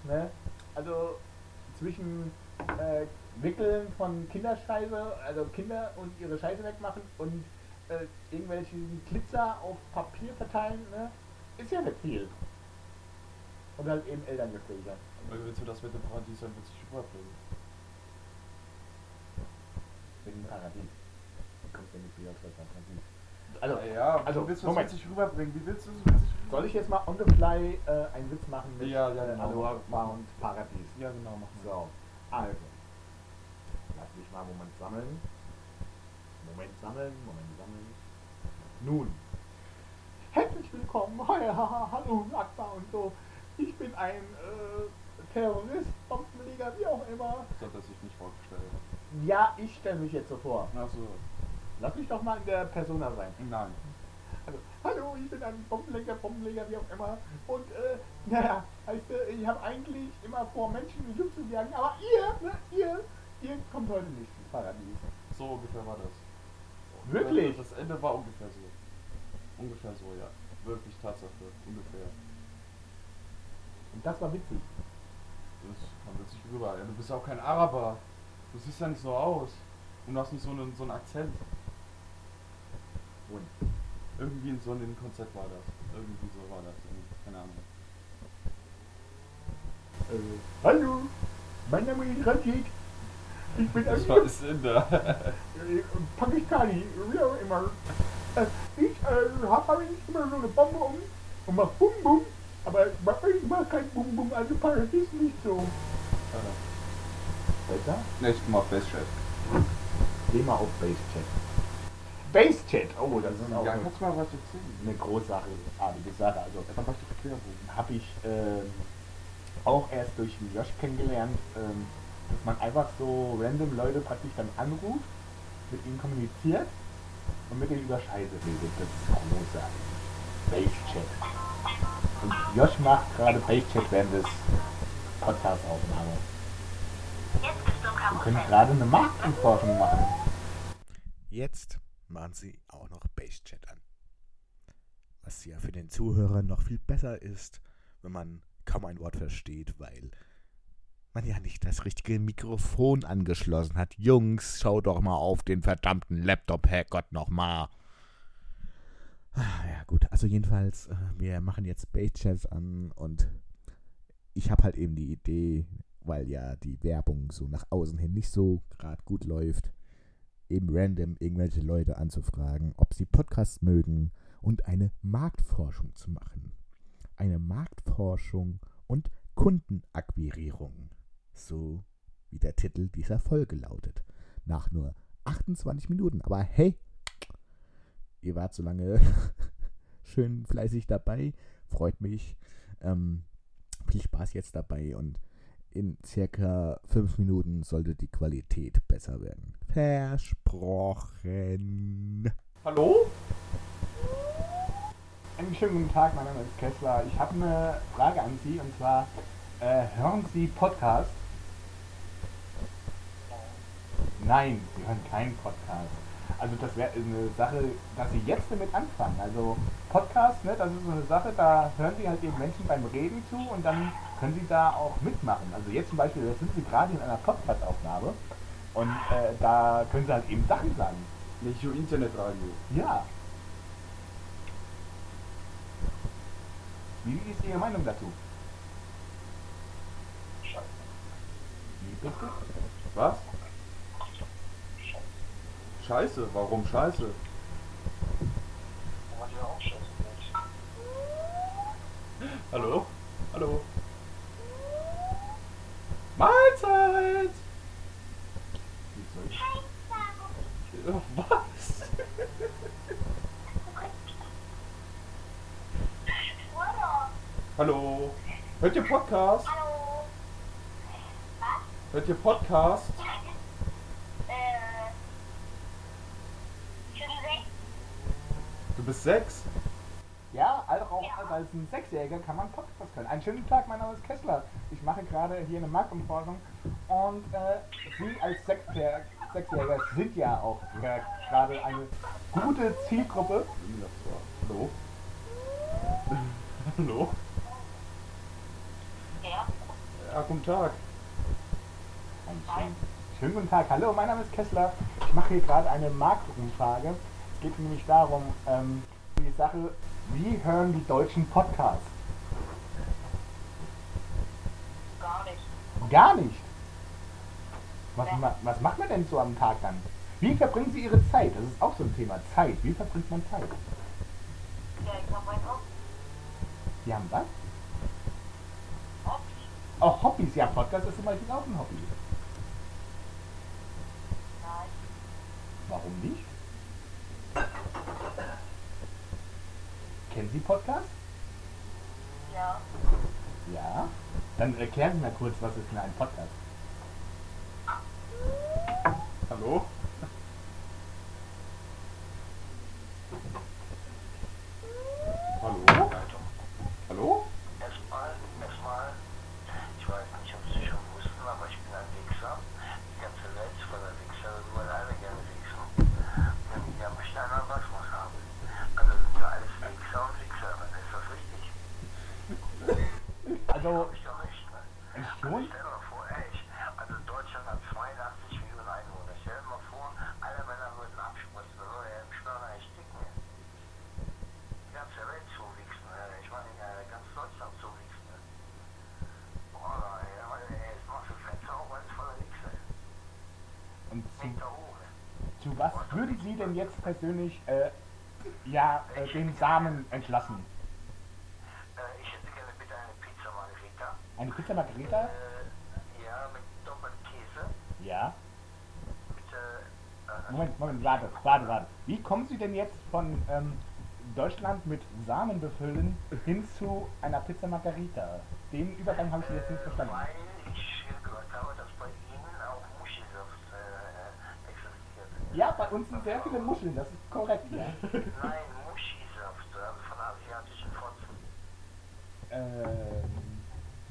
Ne? Also zwischen äh, Wickeln von Kinderscheiße, also Kinder und ihre Scheiße wegmachen und äh, irgendwelche Glitzer auf Papier verteilen, ne? Ist ja nicht viel. Und halt eben Elterngespräche. Wie willst du das mit dem Paradies dann witzig überbringen? Wegen Paradies. Du kommst ja nicht wieder auf das Paradies. Also, ja, also, willst du Moment. das witzig rüberbringen? Wie willst du das witzig rüberbringen? Soll ich jetzt mal on the fly äh, einen Witz machen mit Ja, ja, äh, genau. Aloha und Paradies? Ja, genau, machen wir. So, also. Lass mich mal einen Moment sammeln. Moment sammeln, Moment sammeln. Nun. Herzlich willkommen. *laughs* Hallo, Akbar und so. Ich bin ein äh, Terrorist, Bombenleger, wie auch immer. Das hat er sich nicht vorgestellt. Ja, ich stelle mich jetzt so vor. Achso. Lass mich doch mal in der Persona sein. Nein. Also, hallo, ich bin ein Bombenleger, Bombenleger, wie auch immer. Und, äh, naja, heißt, äh, ich habe eigentlich immer vor, Menschen die Luft zu jagen, aber ihr, ne, ihr, ihr kommt heute nicht ins Paradies. So ungefähr war das. Wirklich? Das Ende war ungefähr so. Ungefähr so, ja. Wirklich Tatsache. Ungefähr. Und das war witzig. Das kam witzig rüber. Ja, du bist ja auch kein Araber. Du siehst ja nicht so aus. Und du hast nicht so einen, so einen Akzent. Und, Irgendwie so in dem Konzept war das. Irgendwie so war das. Keine Ahnung. äh, hallo, mein Name ist Rajit. *laughs* Ich bin Das ein war ist äh, Pakistani, wie auch immer. Äh, ich äh, habe eigentlich immer so eine Bombe um und mach Bum Bum, aber ich mach kein Bum Bum, also Paradies nicht so. Besser? Ne, ich mach Bestchat. Geh mal auf Basechat. Basechat, oh, das ist auch Ja, eine, kannst du mal was erzählen? eine großartige Sache. Also Dann mach ich Erklärung. habe ich ähm, auch erst durch den Josh kennengelernt, ähm, dass man einfach so random Leute praktisch dann anruft, mit ihnen kommuniziert und mit denen über Scheiße redet. Das ist großartig. Basechat. Und Josh macht gerade Basechat während des Podcast-Aufnahme. Wir können gerade eine Marktforschung machen. Jetzt machen Sie auch noch Basechat an. Was ja für den Zuhörer noch viel besser ist, wenn man kaum ein Wort versteht, weil man ja nicht das richtige Mikrofon angeschlossen hat. Jungs, schaut doch mal auf den verdammten Laptop, Herrgott, nochmal. Ah, Ja gut, also jedenfalls, äh, wir machen jetzt Basechats an und ich habe halt eben die Idee, weil ja die Werbung so nach außen hin nicht so gerade gut läuft, eben random irgendwelche Leute anzufragen, ob sie Podcasts mögen und eine Marktforschung zu machen. Eine Marktforschung und Kundenakquirierung. So wie der Titel dieser Folge lautet. Nach nur 28 Minuten. Aber hey, ihr wart so lange *laughs* schön fleißig dabei. Freut mich. Ähm, viel Spaß jetzt dabei und in circa 5 Minuten sollte die Qualität besser werden. Versprochen. Hallo? Einen schönen guten Tag, mein Name ist Kessler. Ich habe eine Frage an Sie und zwar, äh, hören Sie Podcast? Nein, Sie hören keinen Podcast. Also das wäre eine Sache, dass Sie jetzt damit anfangen. Also Podcast, ne, das ist so eine Sache, da hören Sie halt eben Menschen beim Reden zu und dann können Sie da auch mitmachen. Also jetzt zum Beispiel, da sind Sie gerade in einer Podcast-Aufnahme und äh, da können Sie halt eben Sachen sagen. Nicht nur Internetradio. Ja. Wie ist Ihre Meinung dazu? Wie Richtig? Was? Scheiße, warum scheiße? Hallo? Hallo? Mahlzeit! Was? Hallo? Hört ihr Podcast? Hört ihr Podcast? Du bist sechs? Ja, also auch als ein Sechsjähriger kann man Podcast hören. Einen schönen Tag, mein Name ist Kessler. Ich mache gerade hier eine Marktumforschung und äh, Sie als Sechsjähriger, Sechsjähriger sind ja auch äh, gerade eine gute Zielgruppe. Hallo? *laughs* Hallo? Ja, guten Tag. Einen schönen, schönen guten Tag. Hallo, mein Name ist Kessler. Ich mache hier gerade eine Marktumfrage. Es geht nämlich darum, ähm, die Sache, wie hören die Deutschen Podcasts? Gar nicht. Gar nicht. Was, ma- was macht man denn so am Tag dann? Wie verbringen Sie Ihre Zeit? Das ist auch so ein Thema. Zeit. Wie verbringt man Zeit? Ja, ich habe mein Hobby. Sie haben was? Hobby. Auch Hobbys. Ja, Podcast ist zum Beispiel auch ein Hobby. Nein. Warum nicht? Kennen Sie Podcast? Ja. Ja. Dann erklären Sie mal kurz, was ist denn ein Podcast? Hallo? Hallo? Hallo? Erstmal, erstmal, ich weiß nicht, ob Sie schon wussten, aber ich bin ein Wichser. Die ganze Welt ist voller Wichser, wir wollen alle gerne wichsen. Wenn die am Stein an was muss haben. Also sind wir alles Wichser und Wichserinnen, ist das richtig? Also, Hab ich doch recht, ne? schon? Stell dir mal vor, ey, ich, also Deutschland hat 82 Millionen Einwohner. Stell dir mal vor, alle Männer würden abspritzen, so, ja, im Steuern ersticken. Die ganze Welt zuwichsen, äh, ich meine, äh, ganz Deutschland zuwichsen. Boah, ey, aber, ey, es macht so Fenster auch alles voller Wichse. Und zu, Hängt da hoch. Würden Sie denn jetzt persönlich äh, ja, äh, den Samen entlassen? Äh, ich hätte gerne bitte eine Pizza Margherita. Eine Pizza Margherita? Äh, ja, mit doppeltem Käse. Ja. Bitte, äh, Moment, Moment, warte, warte, warte. Wie kommen Sie denn jetzt von ähm, Deutschland mit Samen befüllen hin zu einer Pizza Margarita? Den Übergang habe ich jetzt nicht verstanden. Weil ich gehört habe, dass bei Ihnen auch Muschisaft äh, existiert. Ja, bei uns sind sehr viele Muscheln, das ist korrekt, ja. Nein, Muschisaft, also von asiatischen Fotzen. Ähm,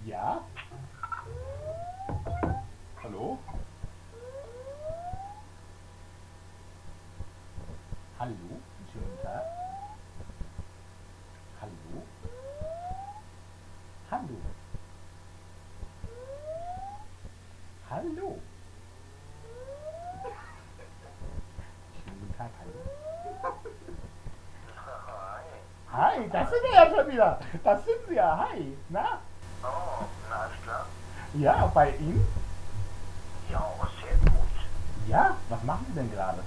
ja? Hallo? Hallo? Einen schönen Tag. Hallo? Hallo? Schönen guten Tag, hallo. Hi. Hi, das sind wir ja schon wieder. Das sind sie ja. Hi. Na? Oh, na alles klar. Ja, bei Ihnen? Ja, sehr gut. Ja, was machen Sie denn gerade?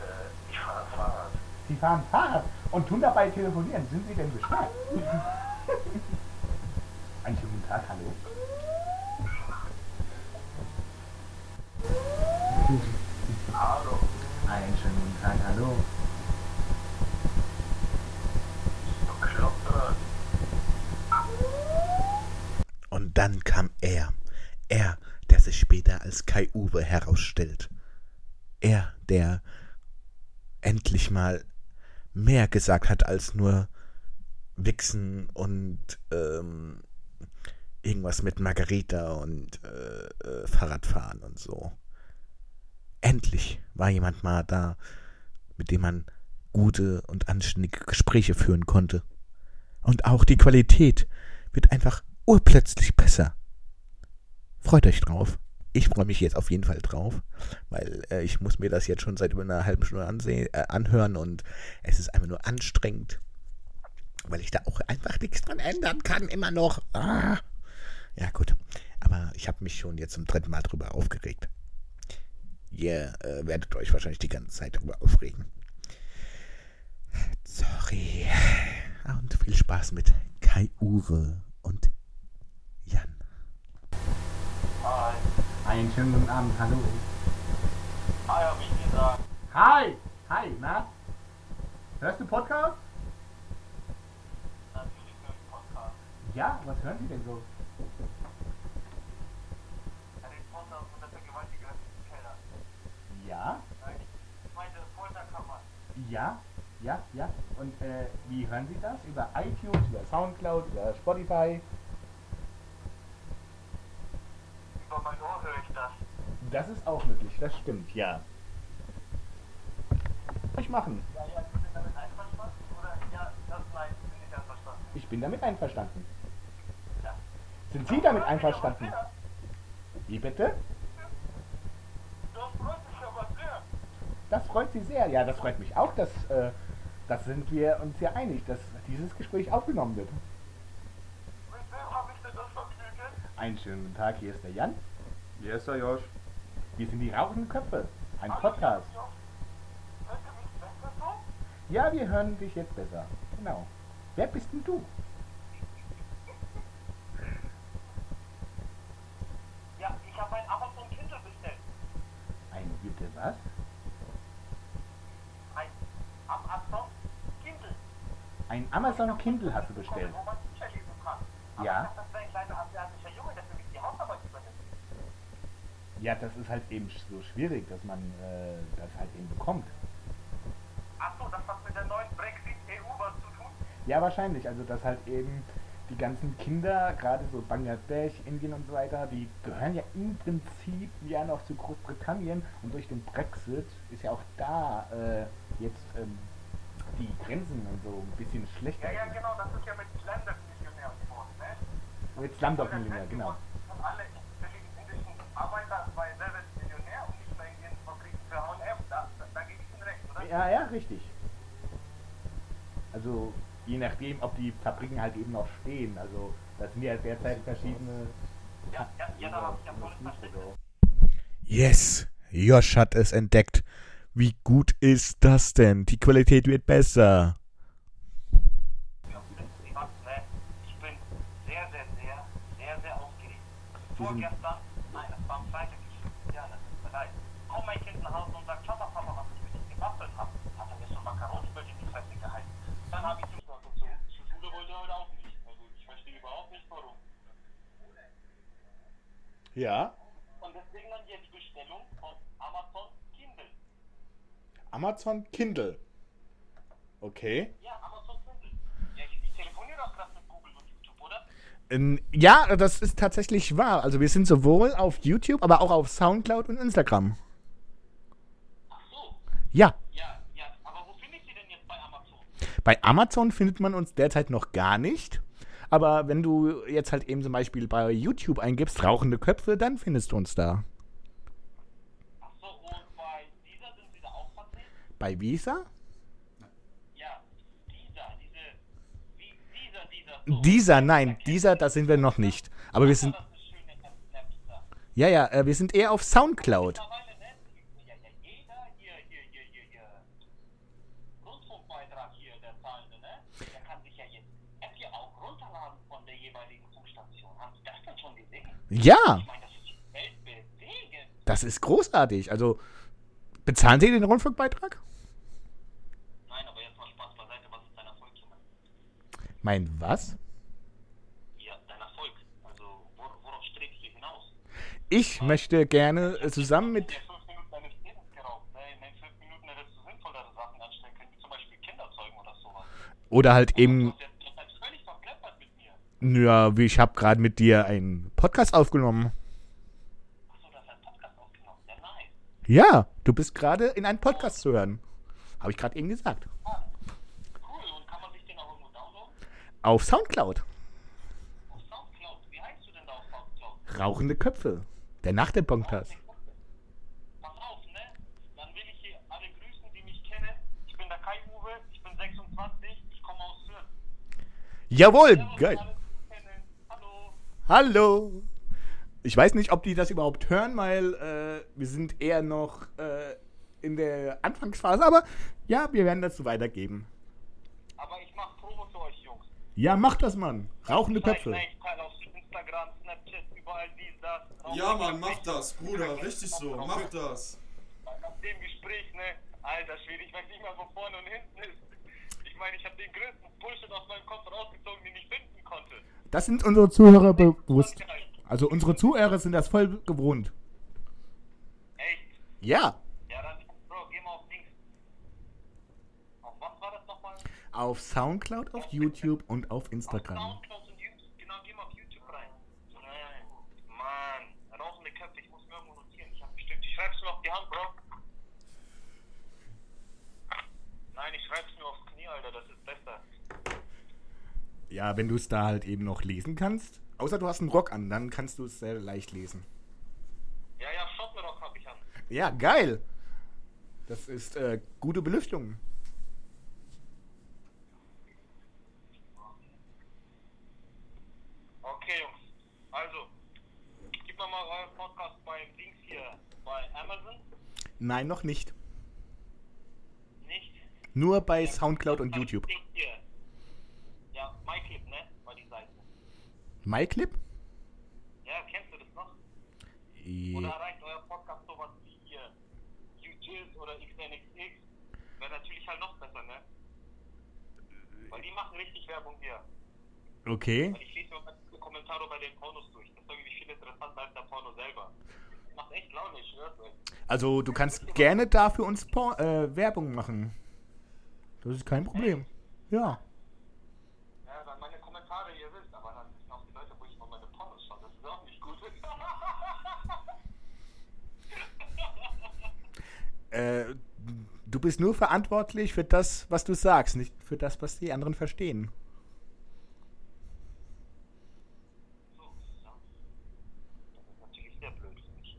Äh, ich fahre Fahrrad. Sie fahren Fahrrad und tun dabei telefonieren. Sind Sie denn bescheuert? *laughs* Einen schönen guten Tag, hallo. Hallo. Einen schönen guten Tag, hallo. Bekloppt. Und dann kam er. Er, der sich später als Kai Uwe herausstellt. Er, der endlich mal mehr gesagt hat als nur Wichsen und ähm, irgendwas mit Margarita und äh, äh, Fahrradfahren und so. Endlich war jemand mal da, mit dem man gute und anständige Gespräche führen konnte. Und auch die Qualität wird einfach urplötzlich besser. Freut euch drauf. Ich freue mich jetzt auf jeden Fall drauf, weil äh, ich muss mir das jetzt schon seit über einer halben Stunde ansehen, äh, anhören und es ist einfach nur anstrengend, weil ich da auch einfach nichts dran ändern kann, immer noch. Ah. Ja gut, aber ich habe mich schon jetzt zum dritten Mal drüber aufgeregt. Ihr äh, werdet euch wahrscheinlich die ganze Zeit darüber aufregen. Sorry. Und viel Spaß mit Kai-Uwe und Jan. Hi. Einen schönen guten Abend, hallo. Hi, hab ich gesagt. Hi! Hi, na? Hörst du Podcast? Natürlich nur im Podcast. Ja, was hören Sie denn so? Harry Potter und der Vergewaltiger im Keller. Ja, Nein, ich meine Folterkammer. ja, ja, ja. Und äh, wie hören Sie das? Über iTunes, über Soundcloud, über Spotify? Über mein Ohr höre ich. Das ist auch möglich, das stimmt, ja. Ich machen? Ja, ja, Sie sind damit einverstanden? Oder ja, das nein, Sie sind nicht einverstanden. Ich bin damit einverstanden. Ja. Sind Sie damit einverstanden? Wie bitte? Das freut mich aber sehr. Das freut Sie sehr. Ja, das freut mich auch, dass, äh, das sind wir uns ja einig, dass dieses Gespräch aufgenommen wird. Mit wem habe ich denn das Vergnügen? Einen schönen guten Tag, hier ist der Jan. Hier ist der Josh. Wir sind die rauchenden Köpfe. Ein Podcast. Ja. Wir hören dich jetzt besser. Genau. Wer bist denn du? Ja, ich habe ein Amazon Kindle bestellt. Ein bitte was? Ein Amazon Kindle. Ein Amazon Kindle hast du bestellt. Ja. ich dachte, Das wäre ein kleiner asiatischer Junge, der für mich die Hausarbeit übernimmt. Ja, das ist halt eben so schwierig, dass man äh, das halt eben bekommt. Achso, das hat mit der neuen Brexit-EU was zu tun? Ja, wahrscheinlich. Also, dass halt eben die ganzen Kinder, gerade so Bangladesch, Indien und so weiter, die gehören ja im Prinzip ja noch zu Großbritannien und durch den Brexit ist ja auch da äh, jetzt ähm, die Grenzen und so ein bisschen schlechter. Ja, ja, genau, das ist ja mit Slumdog Millionär geworden, ne? Mit Slumdog Millionär, genau. Und alle Ja, ja, richtig. Also je nachdem, ob die Fabriken halt eben noch stehen. Also das sind ja derzeit verschiedene. Ja, ja, ja, da habe ich ja volles Verständnis. Yes, Josh hat es entdeckt. Wie gut ist das denn? Die Qualität wird besser. Ja, ich hab's, ne? Ich bin sehr, sehr, sehr, sehr, sehr aufgeregt. Vorgestern, nein, das war am Freitag, ich, ja, das tut mir leid. Kommt mein Kind nach Hause und sagt, schau mal, Papa, was ich für dich gebastelt habe. Hat er mir so Makaronsbrötchen in die Fresse gehalten. Dann habe ich ihm gesagt, und so, zur Schule wollte er heute auch nicht. Also, ich verstehe überhaupt nicht, warum. Ja. Und deswegen dann jetzt Bestellung von Amazon Kindle. Amazon Kindle. Okay. Ja, Amazon Kindle. Ja, ich, ich telefoniere doch gerade mit Google und YouTube, oder? Ähm, Ja, das ist tatsächlich wahr. Also wir sind sowohl auf YouTube, aber auch auf Soundcloud und Instagram. Ach so. Ja. Ja, ja, aber wo finde ich sie denn jetzt bei Amazon? Bei Amazon findet man uns derzeit noch gar nicht. Aber wenn du jetzt halt eben zum Beispiel bei YouTube eingibst, rauchende Köpfe, dann findest du uns da. Ach und bei dieser sind sie da auch vertreten? Bei Visa? Ja, dieser, nein, dieser, da sind wir noch nicht. Aber wir sind, ja, ja, äh, wir sind eher auf Soundcloud. Mittlerweile, ne, ja, ja, jeder hier, hier, hier, hier, hier, Rundfunkbeitrag hier, der Zahlende, ne, der kann sich ja jetzt App hier auch runterladen von der jeweiligen Funkstation. Haben Sie das denn schon gesehen? Ja, Ich das ist großartig. Also, bezahlen Sie den Rundfunkbeitrag? Nein, aber jetzt mal Spaß beiseite, was ist dein Erfolg, Junge? Mein was? Ja, dein Erfolg. Also, wor worauf strebst du hinaus? Ich möchte gerne äh, zusammen mit. Ne? Zeugen oder halt eben. hast jetzt du bleibst völlig verkleppert mit mir. Ja, wie ich habe gerade mit dir einen Podcast aufgenommen. Achso, du hast einen Podcast aufgenommen. Ja, nice. Ja, du bist gerade in einem Podcast zu hören. Habe ich gerade eben gesagt. Ah, cool. Und kann man sich den auch irgendwo downloaden? Auf Soundcloud. Auf Soundcloud. Wie heißt du denn da auf Soundcloud? Rauchende Köpfe. Der Nachtelpodcast. Pass auf, ne? Dann will ich hier alle grüßen, die mich kennen. Ich bin der Kai-Uwe, ich bin 26, ich komme aus Sürth. Jawohl, geil. Hallo. Ich weiß nicht, ob die das überhaupt hören, weil äh, wir sind eher noch äh, in der Anfangsphase, aber ja, wir werden dazu weitergeben. Aber ich mach Promo für euch, Jungs. Ja, mach das, Mann. Rauchende Köpfe. like, teile auf Instagram, Snapchat, überall dies, das. Ja, Mann, mach das, Bruder. Richtig so. Mach das. Nach dem Gespräch, ne? Alter Schwede, ich weiß nicht mehr, wo vorne und hinten ist. Ich meine, ich habe den größten Bullshit aus meinem Kopf rausgezogen, den ich finden konnte. Das sind unsere Zuhörer bewusst. Also unsere Zuhörer sind das voll gewohnt. Echt? Ja. Ja, dann, Bro, geh mal auf Dings. Auf was war das nochmal? Auf Soundcloud, auf YouTube und auf Instagram. Soundcloud und YouTube. Genau, geh mal auf YouTube rein. Nein. Mann, rauchende Köpfe, ich muss mir irgendwo notieren. Ich hab bestimmt, ich schreib's mir auf die Hand, Bro. Nein, ich schreib's mir aufs Knie, Alter, das ist besser. Ja, wenn du es da halt eben noch lesen kannst. Außer du hast einen Rock an, dann kannst du es sehr leicht lesen. Ja, ja, Schottenrock hab ich an. Ja, geil. Das ist äh, gute Belüftung. Okay, Jungs. Also, gib mir mal euren Podcast bei Dings hier, bei Amazon. Nein, noch nicht. Nicht? Nur bei Soundcloud und YouTube. Dings hier. Ja, MyClip, ne? War die Seite. MyClip? Ja, kennst du das noch? Ja. Oder erreicht euer Podcast sowas wie hier UTIS oder XNXX? Wäre natürlich halt noch besser, ne? Weil die machen richtig Werbung hier. Okay. Weil ich lese mir mal die Kommentare bei den Pornos durch. Das ist irgendwie viel interessanter als der Porno selber. Macht echt Laune, ich schwör's euch. Also du kannst gerne da für uns Por äh, Werbung machen. Das ist kein Problem. Ja, dann meine Kommentare, ihr wisst, aber dann wissen auch die Leute, wo ich mal meine Pornos schaue. Das ist auch nicht gut. Äh, du bist nur verantwortlich für das, was du sagst, nicht für das, was die anderen verstehen. so, ja. Das ist natürlich sehr blöd für mich.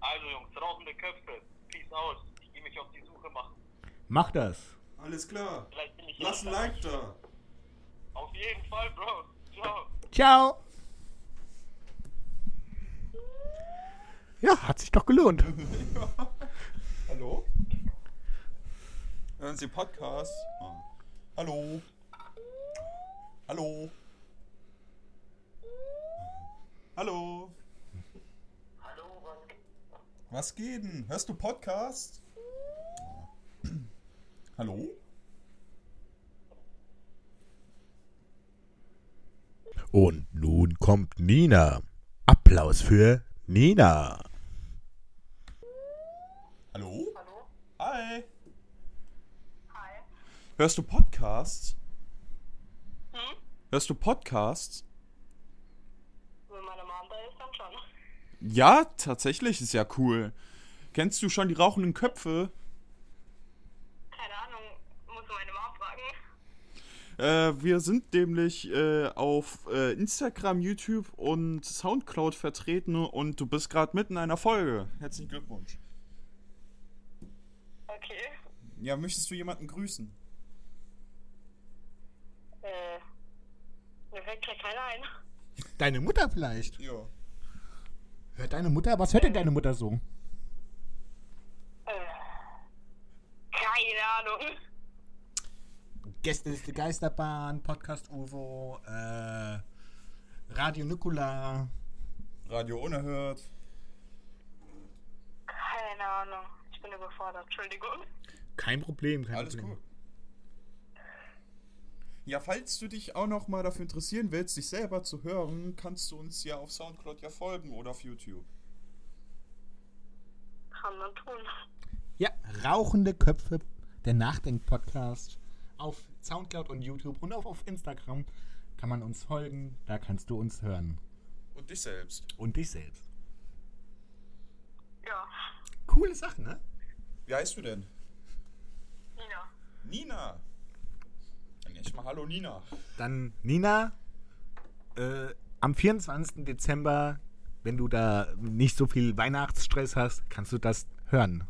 Also Jungs, rauchende Köpfe. Peace out. Ich gehe mich auf die Suche machen. Mach das. Alles klar. Lass ein Like da. Auf jeden Fall, Bro. Ciao. Ciao. Ja, hat sich doch gelohnt. *laughs* Hallo? Hören Sie Podcast? Ah. Hallo? Hallo? Hallo? Hallo, was? Was geht denn? Hörst du Podcast? Hallo? Und nun kommt Nina. Applaus für Nina. Hallo? Hallo? Hi. Hi. Hörst du Podcasts? Hm? Hörst du Podcasts? Wenn meine Mom da ist, dann schon. Ja, tatsächlich ist ja cool. Kennst du schon die rauchenden Köpfe? Keine Ahnung, muss meine Mom fragen. Äh, wir sind nämlich äh, auf äh, Instagram, YouTube und Soundcloud vertreten und du bist gerade mitten in einer Folge. Herzlichen Glückwunsch. Okay. Ja, möchtest du jemanden grüßen? Äh, mir fällt gleich keiner ein. Deine Mutter vielleicht. Ja. Hört deine Mutter? Was hört denn deine Mutter so? Äh, keine Ahnung. Gästeliste Geisterbahn, Podcast Uvo, äh, Radio Nikola. Radio Unerhört. Keine Ahnung. Ich bin überfordert, Entschuldigung. Kein Problem, kein Alles Problem. gut. Ja, falls du dich auch noch mal dafür interessieren willst, dich selber zu hören, kannst du uns ja auf Soundcloud ja folgen oder auf YouTube. Kann man tun. Ja, Rauchende Köpfe, der Nachdenk-Podcast. Auf Soundcloud und YouTube und auch auf Instagram kann man uns folgen. Da kannst du uns hören. Und dich selbst. Und dich selbst. Ja. Coole Sache, ne? Wie heißt du denn? Nina. Nina. Dann jetzt mal Hallo Nina. Dann Nina, äh, am 24. Dezember, wenn du da nicht so viel Weihnachtsstress hast, kannst du das hören.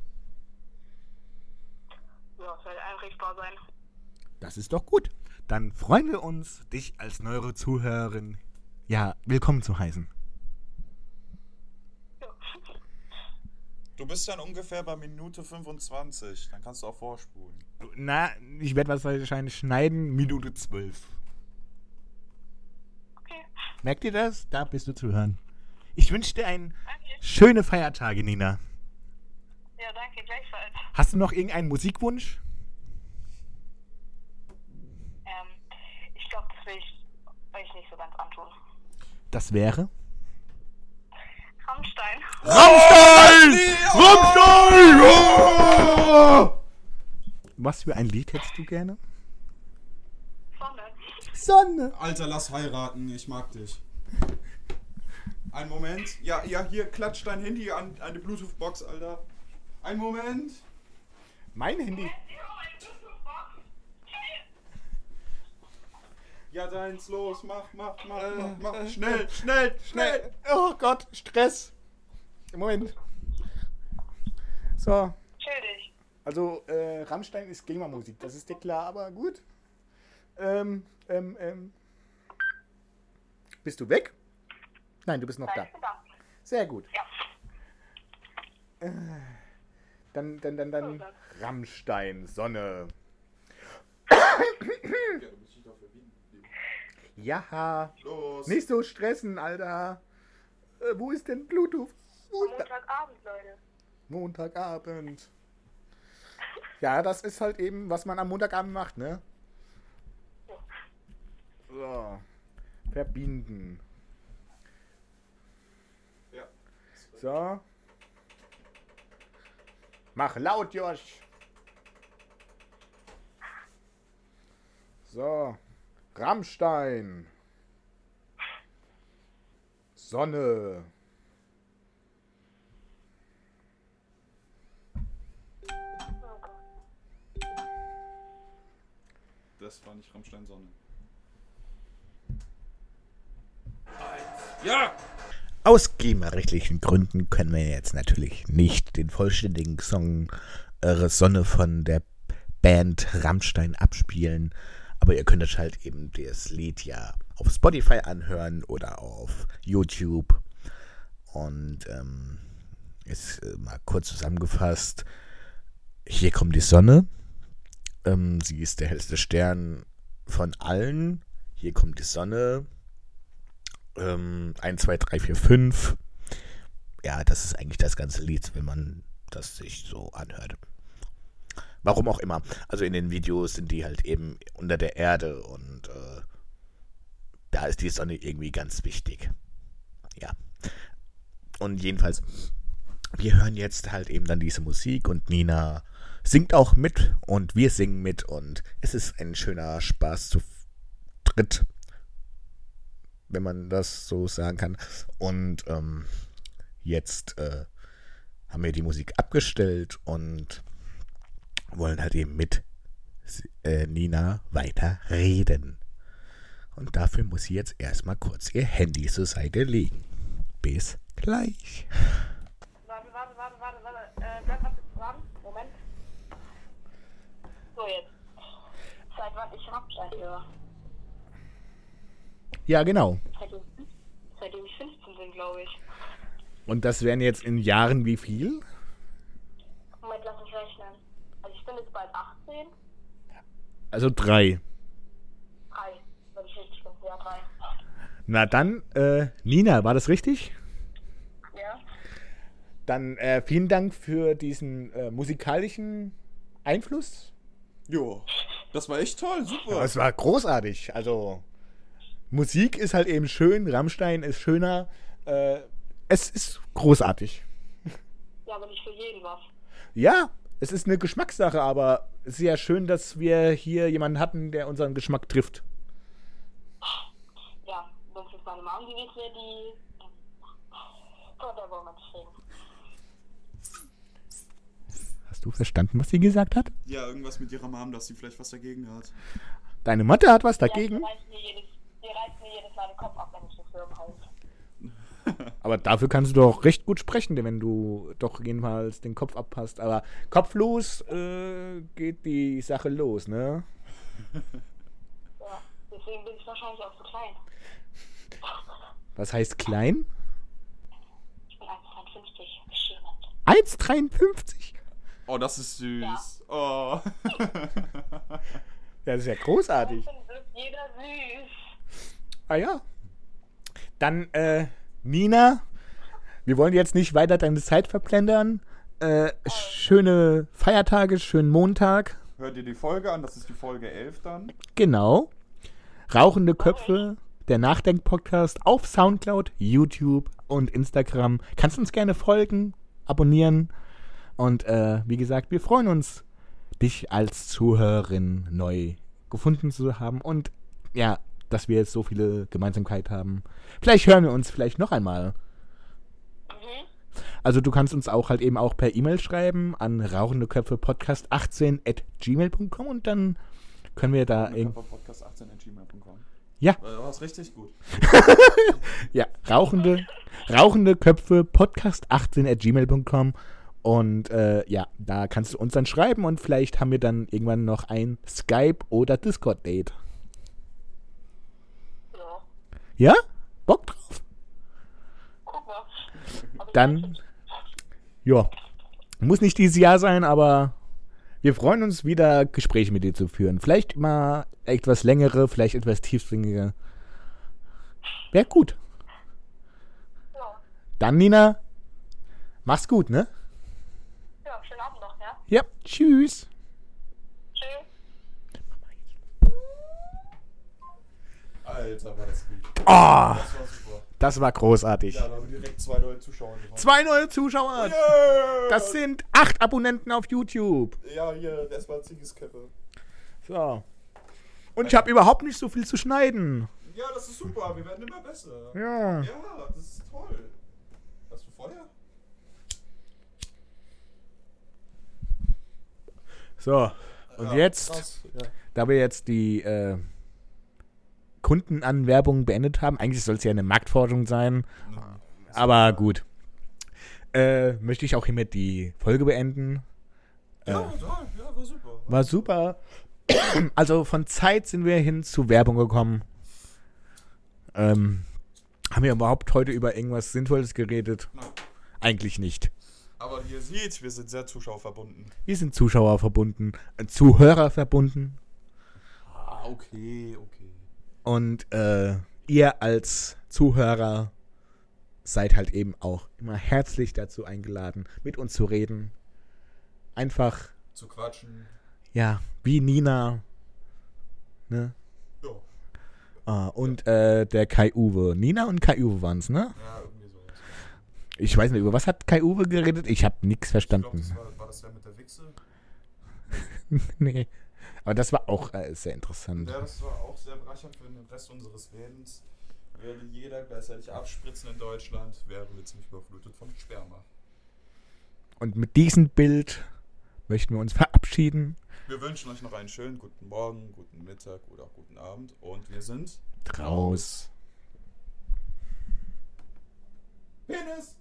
Ja, soll einrichtbar sein. Das ist doch gut. Dann freuen wir uns, dich als neuere Zuhörerin ja willkommen zu heißen. Du bist dann ungefähr bei Minute 25. Dann kannst du auch vorspulen. Na, ich werde wahrscheinlich schneiden, Minute 12. Okay. Merkt ihr das? Da bist du zu hören. Ich wünsche dir einen Okay. schöne Feiertage, Nina. Ja, danke, gleichfalls. Hast du noch irgendeinen Musikwunsch? Ähm, ich glaube, das will ich euch nicht so ganz antun. Das wäre? Rammstein. Rammstein! Rammstein! Was für ein Lied hättest du gerne? Sonne. Sonne. Alter, lass heiraten. Ich mag dich. Ein Moment. Ja, ja, hier klatscht dein Handy an eine Bluetooth-Box, Alter. Ein Moment. Mein Handy. Ja, deins, los. Mach, mach, mach, mach, mach. Schnell, schnell, schnell. Oh Gott, Stress. Moment. So, Chill dich. also äh, Rammstein ist Gamer-Musik, das ist dir klar, aber gut. Ähm, ähm, ähm. Bist du weg? Nein, du bist noch da. Sehr gut. Ja. Dann, dann, dann, dann Rammstein, Sonne. *coughs* Ja, Los. nicht so stressen, Alter. Äh, wo ist denn Bluetooth? Wo? Montagabend, Leute. Montagabend. *laughs* Ja, das ist halt eben, was man am Montagabend macht, ne? So. Verbinden. Ja. So. Mach laut, Josh. So. Rammstein. Sonne. Das war nicht Rammstein Sonne. Ja! Aus GEMA-rechtlichen Gründen können wir jetzt natürlich nicht den vollständigen Song äh, Sonne von der Band Rammstein abspielen. Aber ihr könnt euch halt eben das Lied ja auf Spotify anhören oder auf YouTube. Und ähm, ist äh, mal kurz zusammengefasst. Hier kommt die Sonne. Ähm, sie ist der hellste Stern von allen. Hier kommt die Sonne. Ähm, 1, 2, 3, 4, 5. Ja, das ist eigentlich das ganze Lied, wenn man das sich so anhört. Warum auch immer. Also in den Videos sind die halt eben unter der Erde und äh, da ist die Sonne irgendwie ganz wichtig. Ja. Und jedenfalls, wir hören jetzt halt eben dann diese Musik und Nina singt auch mit und wir singen mit und es ist ein schöner Spaß zu dritt, wenn man das so sagen kann. Und ähm, jetzt äh, haben wir die Musik abgestellt und wollen halt eben mit äh, Nina weiter reden. Und dafür muss sie jetzt erstmal kurz ihr Handy zur Seite legen. Bis gleich. Warte, warte, warte, warte, warte. Äh, bleib mal dran. Moment. So, jetzt. Seit wann ich Rammstein höre? Ja, genau. Seitdem, seitdem ich 15 bin, glaube ich. Und das wären jetzt in Jahren wie viel? Moment, lass mich rechnen. Also jetzt bald 18. Also drei. Drei, wenn ich richtig bin. Ja, drei. Na dann, äh, Nina, war das richtig? Ja? Dann äh, vielen Dank für diesen äh, musikalischen Einfluss. Jo, das war echt toll, super. Es war großartig. Also, Musik ist halt eben schön, Rammstein ist schöner. Äh, es ist großartig. Ja, aber nicht für jeden was. Ja, es ist eine Geschmackssache, aber es ist ja schön, dass wir hier jemanden hatten, der unseren Geschmack trifft. Ja, wenn es jetzt meine Mom gewesen wäre, die. Gott, da wollen wir nicht reden. Hast du verstanden, was sie gesagt hat? Ja, irgendwas mit ihrer Mom, dass sie vielleicht was dagegen hat. Deine Mutter hat was Ja, dagegen, die reißt mir jedes, die reißt mir jedes Mal den Kopf ab, wenn ich das höre im Haus. Aber dafür kannst du doch recht gut sprechen, denn wenn du doch jedenfalls den Kopf abpasst. Aber kopflos äh, geht die Sache los, ne? Ja, deswegen bin ich wahrscheinlich auch so klein. Was heißt klein? Ich bin 1,52, beschämend. 1,53. Oh, das ist süß. Oh. *laughs* Das ist ja großartig. Dann wird jeder süß. Ah ja. Dann, äh, Nina, wir wollen jetzt nicht weiter deine Zeit verplendern. Äh, schöne Feiertage, schönen Montag. Hört ihr die Folge an? Das ist die Folge 11 dann. Genau. Rauchende Köpfe, der Nachdenk-Podcast auf Soundcloud, YouTube und Instagram. Kannst uns gerne folgen, abonnieren. Und äh, wie gesagt, wir freuen uns, dich als Zuhörerin neu gefunden zu haben. Und ja, dass wir jetzt so viele Gemeinsamkeit haben. Vielleicht hören wir uns vielleicht noch einmal. Mhm. Also du kannst uns auch halt eben auch per E-Mail schreiben an rauchendeköpfe-podcast18 at gmail.com und dann können wir da irgend Podcast 18 gmail.com. Ja. Äh, war's richtig gut. *laughs* Ja, rauchende, rauchende Köpfe Podcast 18 at gmail.com. Und äh, ja, da kannst du uns dann schreiben und vielleicht haben wir dann irgendwann noch ein Skype- oder Discord-Date. Ja? Bock drauf? Dann, ja, muss nicht dieses Jahr sein, aber wir freuen uns wieder, Gespräche mit dir zu führen. Vielleicht mal etwas längere, vielleicht etwas tiefsinnige. Wäre gut. Ja, Dann, Nina, mach's gut, ne? ja, schönen Abend noch, ja? Ja. Tschüss. Alter, war das gut. Oh, Das war super. das war großartig. Ja, da haben wir direkt zwei neue Zuschauer gewonnen. Zwei neue Zuschauer. Yeah! Das sind acht Abonnenten auf YouTube. Ja, hier, erstmal Ziegeskäppe. So. Und ich habe überhaupt nicht so viel zu schneiden. Ja, das ist super. Wir werden immer besser. Ja. Ja, das ist toll. Hast du Feuer? So. Und Ja, jetzt, krass, Ja. da wir jetzt die äh, Kundenanwerbung beendet haben, eigentlich soll es ja eine Marktforschung sein, aber gut. Äh, möchte ich auch hiermit die Folge beenden. Ja, Äh, ja, ja, war super. war super. Also von Zeit sind wir hin zu Werbung gekommen. Ähm, haben wir überhaupt heute über irgendwas Sinnvolles geredet? Nein. Eigentlich nicht. Aber ihr seht, wir sind sehr zuschauerverbunden. Wir sind Zuschauer verbunden, äh, Zuhörer verbunden Ah, okay, okay. Und äh, ihr als Zuhörer seid halt eben auch immer herzlich dazu eingeladen, mit uns zu reden. Einfach, Zu quatschen. ja, wie Nina ne? Ja, Ah, und äh, der Kai Uwe. Nina und Kai Uwe waren es, ne? ja irgendwie sowas. Ich weiß nicht, über was hat Kai Uwe geredet? Ich habe nichts Ich glaube, verstanden. das war, war das der mit der Wichse? *laughs* nee. Aber das war auch äh, sehr interessant. Ja, das war auch sehr bereichernd für den Rest unseres Lebens. Würde jeder gleichzeitig abspritzen in Deutschland, wären wir ziemlich überflutet von Sperma. Und mit diesem Bild möchten wir uns *laughs* verabschieden. Wir wünschen euch noch einen schönen guten Morgen, guten Mittag oder auch guten Abend und wir sind Raus. Penis!